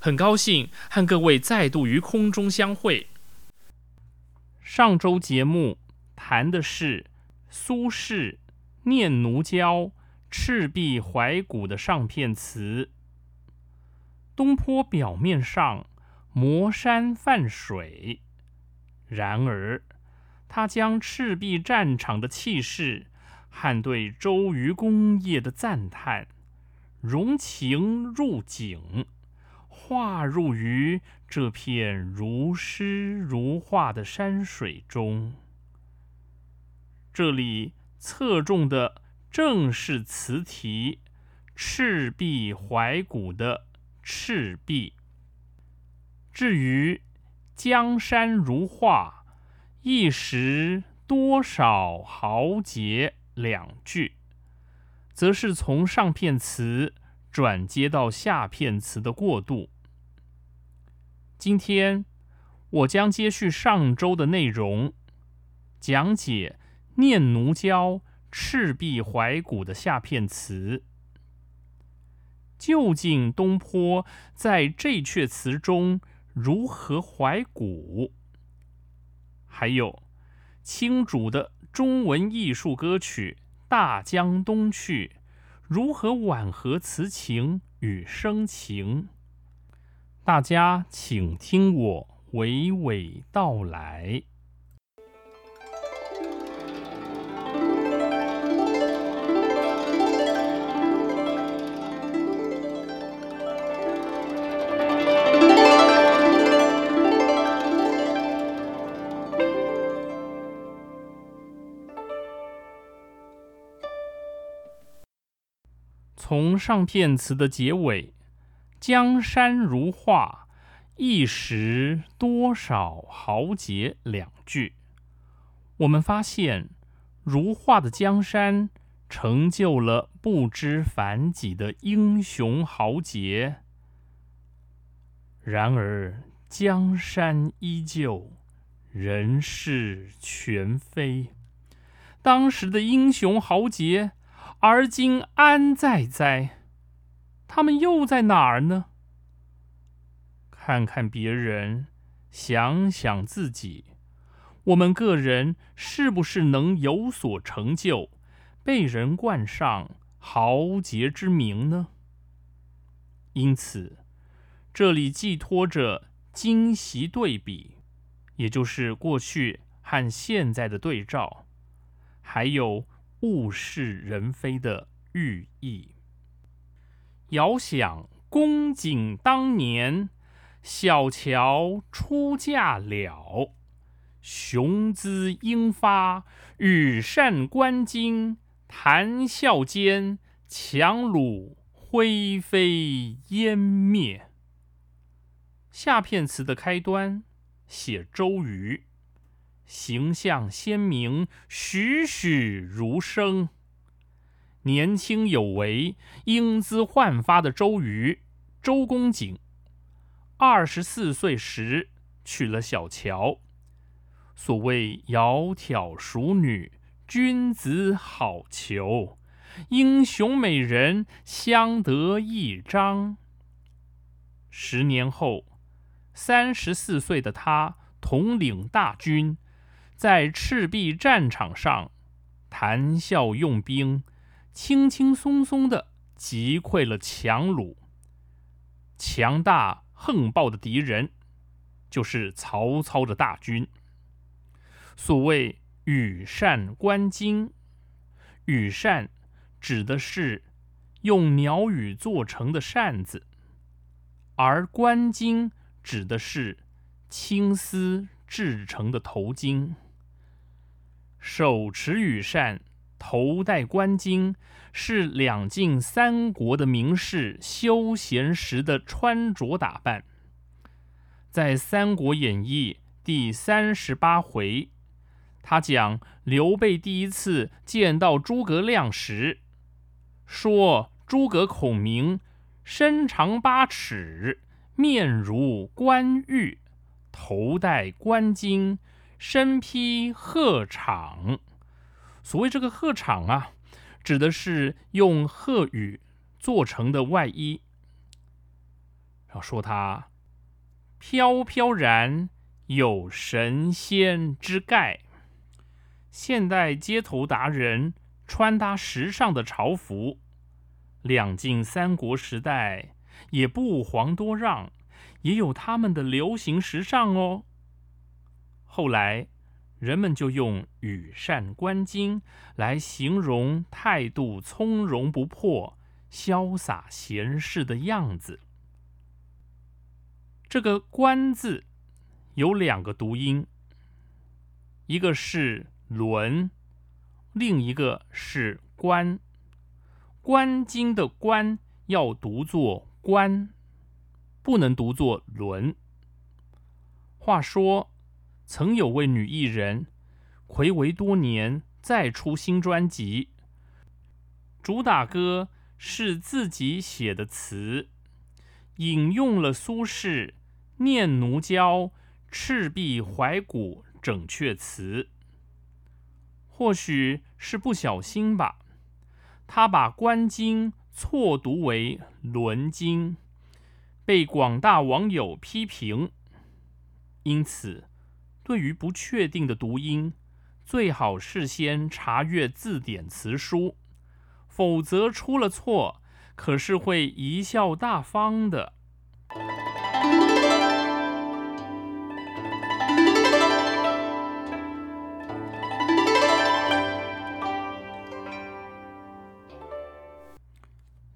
很高兴和各位再度于空中相会。上周节目谈的是苏轼《念奴娇·赤壁怀古》的上片词。东坡表面上磨山泛水，然而他将赤壁战场的气势和对周瑜功业的赞叹融情入景。化入于这片如诗如画的山水中。这里侧重的正是词题“赤壁怀古”的赤壁。至于“江山如画，一时多少豪杰”两句，则是从上片词转接到下片词的过渡。今天我将接续上周的内容，讲解《念奴娇·赤壁怀古》的下片词。究竟东坡在这阙词中如何怀古？还有清主的中文艺术歌曲《大江东去》如何婉和词情与声情？大家请听我娓娓道来。从上片词的结尾。江山如画，一时多少豪杰。两句，我们发现，如画的江山成就了不知凡几的英雄豪杰。然而，江山依旧，人事全非。当时的英雄豪杰，而今安在哉？他们又在哪儿呢？看看别人，想想自己，我们个人是不是能有所成就，被人冠上豪杰之名呢？因此，这里寄托着今昔对比，也就是过去和现在的对照，还有物是人非的寓意。遥想公瑾当年，小乔出嫁了，雄姿英发，羽扇纶巾，谈笑间，樯橹灰飞烟灭。下片词的开端写周瑜，形象鲜明，栩栩如生。年轻有为、英姿焕发的周瑜，周公瑾，二十四岁时娶了小乔。所谓“窈窕淑女，君子好逑”，英雄美人相得益彰。十年后，三十四岁的他统领大军，在赤壁战场上谈笑用兵。轻轻松松的击溃了强虏，强大横暴的敌人就是曹操的大军。所谓羽扇纶巾，羽扇指的是用鸟羽做成的扇子，而纶巾指的是青丝制成的头巾。手持羽扇。头戴冠巾是两晋三国的名士休闲时的穿着打扮。在《三国演义》第三十八回，他讲刘备第一次见到诸葛亮时，说诸葛孔明身长八尺，面如冠玉，头戴冠巾，身披鹤氅。所谓这个鹤氅啊，指的是用鹤羽做成的外衣。要说它飘飘然有神仙之盖。现代街头达人穿搭时尚的潮服，两晋三国时代也不遑多让，也有他们的流行时尚哦。后来。人们就用羽扇纶巾来形容态度从容不迫、潇洒闲适的样子。这个“纶”字有两个读音，一个是“纶”，另一个是“冠”。冠巾的“冠”要读作“冠”，不能读作“纶”。话说。曾有位女艺人，暌违多年再出新专辑，主打歌是自己写的词，引用了苏轼《念奴娇·赤壁怀古整阙词》。或许是不小心吧，他把“关金”错读为“伦金”，被广大网友批评，因此。对于不确定的读音，最好事先查阅字典词书，否则出了错，可是会贻笑大方的。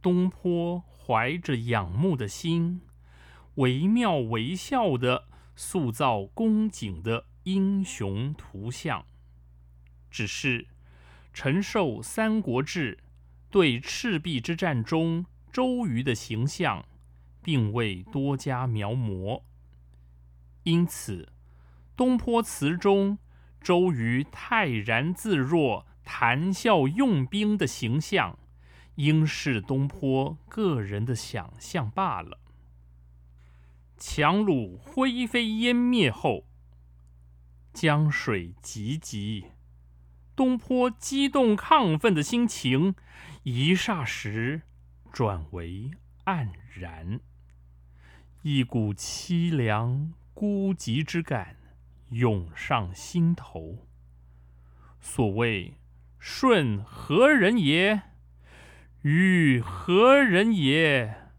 东坡怀着仰慕的心，惟妙惟肖的。塑造公瑾的英雄图像，只是陈寿《三国志》对赤壁之战中周瑜的形象，并未多加描摹，因此东坡词中周瑜泰然自若、谈笑用兵的形象，应是东坡个人的想象罢了。樯橹灰飞烟灭后，江水急急，东坡激动亢奋的心情一霎时转为黯然，一股凄凉孤寂之感涌上心头。所谓“顺何人也？禹何人也？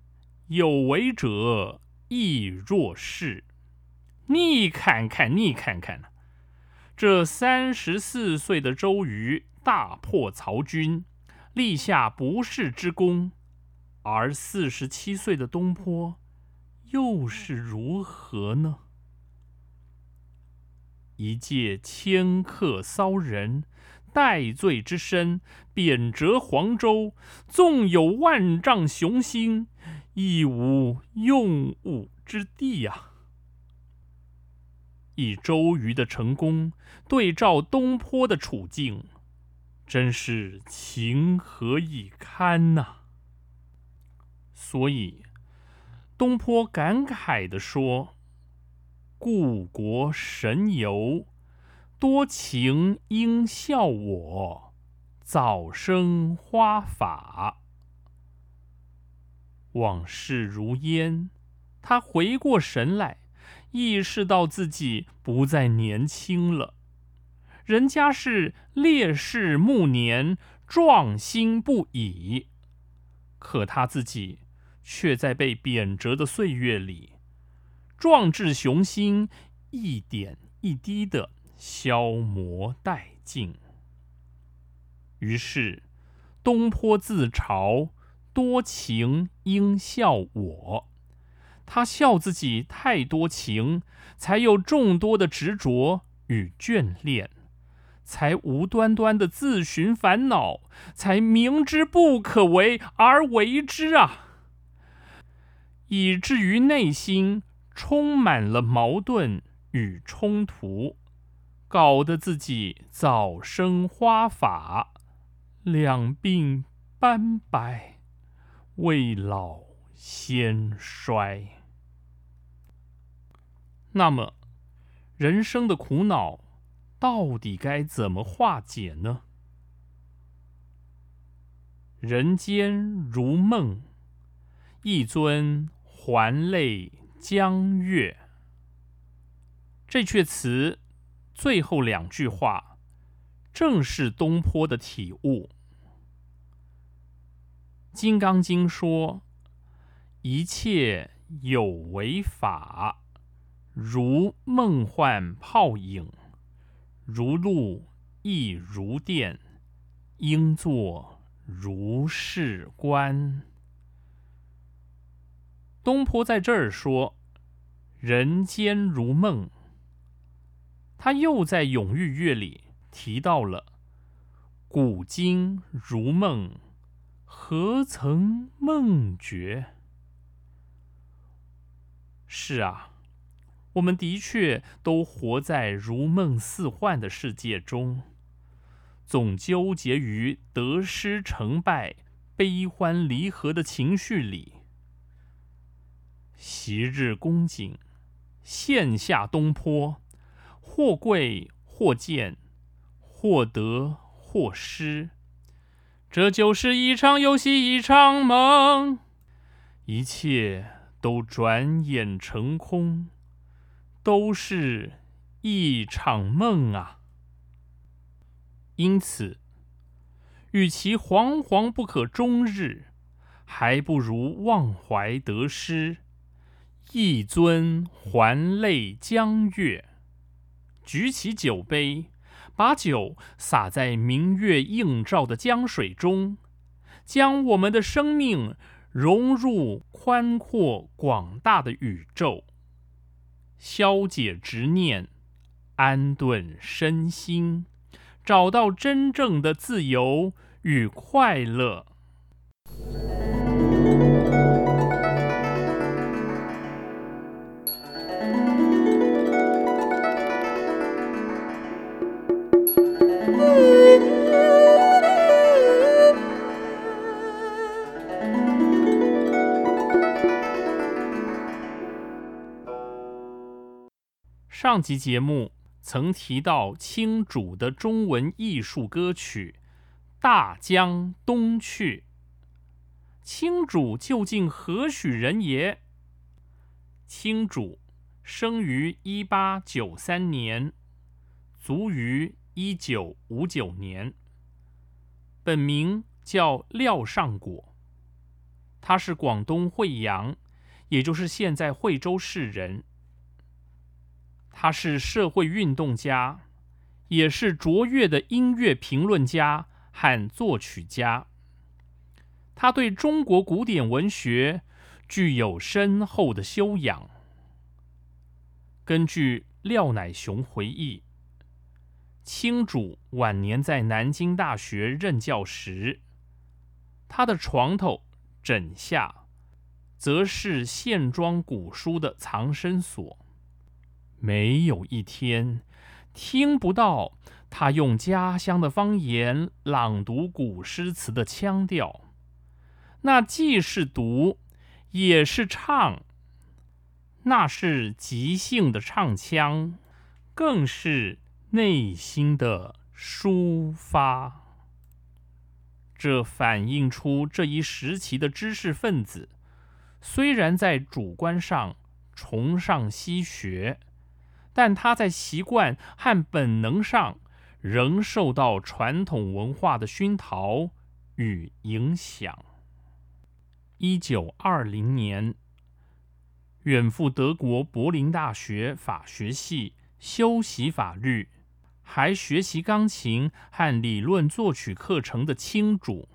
有为者。”亦若是，你看看，你看看这三十四岁的周瑜大破曹军，立下不世之功。而四十七岁的东坡，又是如何呢？一介迁客骚人，戴罪之身，贬谪黄州，纵有万丈雄心，亦无用武之地呀！以周瑜的成功对照东坡的处境，真是情何以堪呐！所以，东坡感慨地说。故国神游，多情应笑我，早生花发。往事如烟，他回过神来，意识到自己不再年轻了。人家是烈士暮年，壮心不已，可他自己却在被贬谪的岁月里。壮志雄心一点一滴的消磨殆尽。于是，东坡自嘲：“多情应笑我。”他笑自己太多情，才有众多的执着与眷恋，才无端端的自寻烦恼，才明知不可为而为之啊！以至于内心。充满了矛盾与冲突，搞得自己早生花发，两鬓斑白，未老先衰。那么，人生的苦恼到底该怎么化解呢？人间如梦，一尊还酹。江月这阙词最后两句话，正是东坡的体悟。《金刚经》说：“一切有为法，如梦幻泡影，如露亦如电，应作如是观。”东坡在这儿说：“人间如梦。”他又在《永遇乐》里提到了“古今如梦，何曾梦觉？”是啊，我们的确都活在如梦似幻的世界中，总纠结于得失成败、悲欢离合的情绪里。昔日公瑾，现下东坡，或贵或贱，或得或失，这就是一场游戏，一场梦，一切都转眼成空，都是一场梦啊！因此，与其惶惶不可终日，还不如忘怀得失。一尊还酹江月，举起酒杯，把酒洒在明月映照的江水中，将我们的生命融入宽阔广大的宇宙，消解执念，安顿身心，找到真正的自由与快乐。上集节目曾提到青主的中文艺术歌曲《大江东去》。青主究竟何许人也？青主生于一八九三年，卒于一九五九年。本名叫廖尚果，他是广东惠阳，也就是现在惠州市人。他是社会运动家，也是卓越的音乐评论家和作曲家。他对中国古典文学具有深厚的修养。根据廖乃雄回忆，清主晚年在南京大学任教时，他的床头枕下，则是线装古书的藏身所。没有一天听不到他用家乡的方言朗读古诗词的腔调。那既是读，也是唱，那是即兴的唱腔，更是内心的抒发。这反映出这一时期的知识分子，虽然在主观上崇尚西学，但他在习惯和本能上，仍受到传统文化的熏陶与影响。一九二零年，远赴德国柏林大学法学系修习法律，还学习钢琴和理论作曲课程的清主，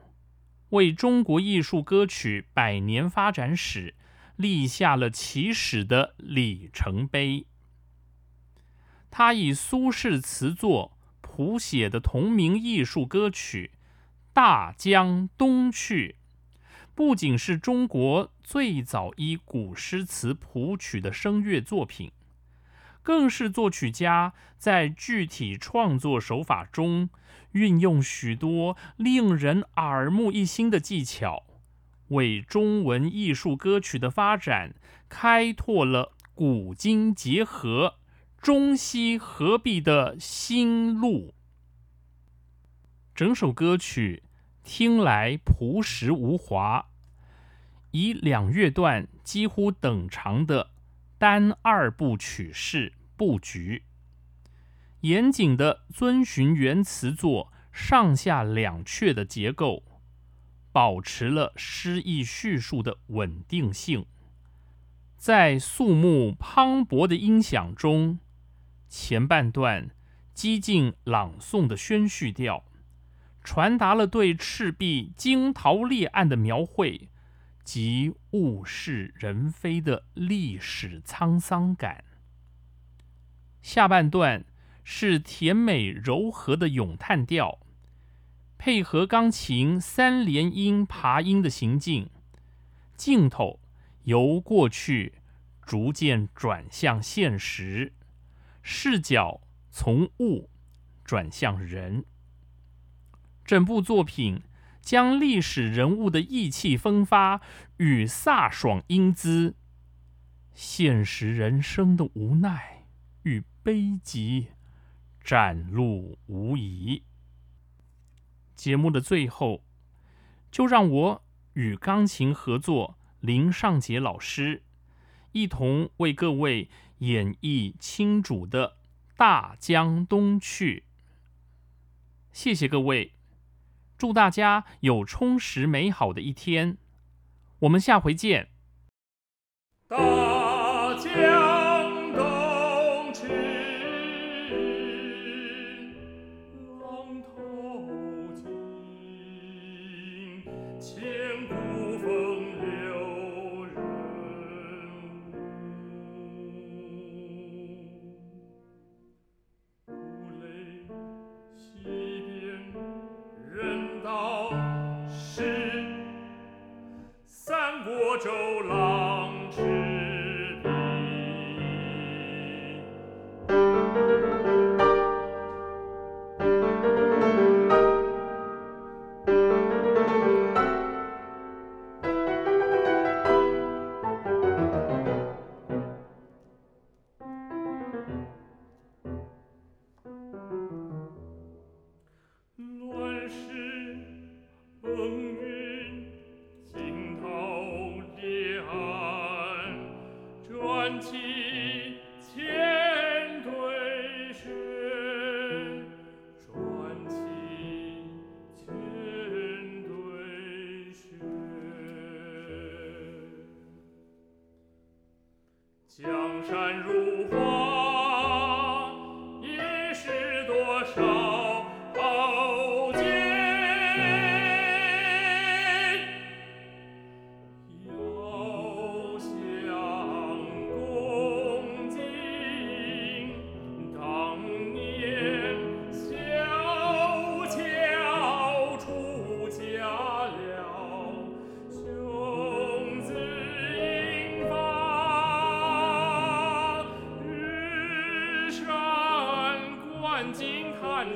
为中国艺术歌曲百年发展史立下了起始的里程碑。他以苏轼词作谱写的同名艺术歌曲《大江东去》。不仅是中国最早以古诗词谱曲的声乐作品，更是作曲家在具体创作手法中运用许多令人耳目一新的技巧，为中文艺术歌曲的发展开拓了古今结合、中西合璧的新路。整首歌曲。听来朴实无华，以两乐段几乎等长的单二部曲式布局，严谨的遵循原词作上下两阙的结构，保持了诗意叙述的稳定性。在肃穆磅礴的音响中，前半段激进朗诵的宣叙调。传达了对赤壁惊涛裂岸的描绘及物是人非的历史沧桑感。下半段是甜美柔和的咏叹调，配合钢琴三连音爬音的行进，镜头由过去逐渐转向现实，视角从物转向人。整部作品将历史人物的意气风发与飒爽英姿，现实人生的无奈与悲极展露无遗。节目的最后，就让我与钢琴合作林尚杰老师，一同为各位演绎清主的《大江东去》。谢谢各位。祝大家有充实美好的一天，我们下回见。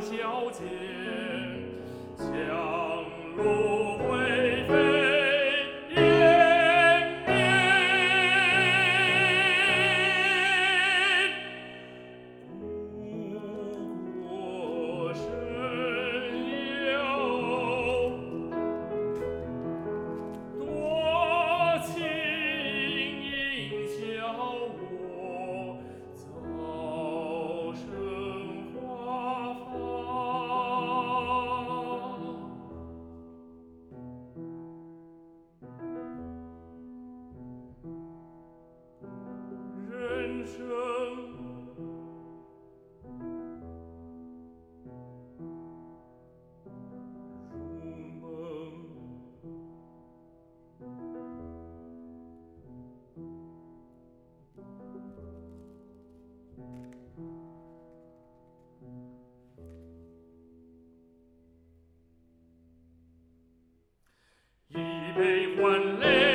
小姐。一杯换泪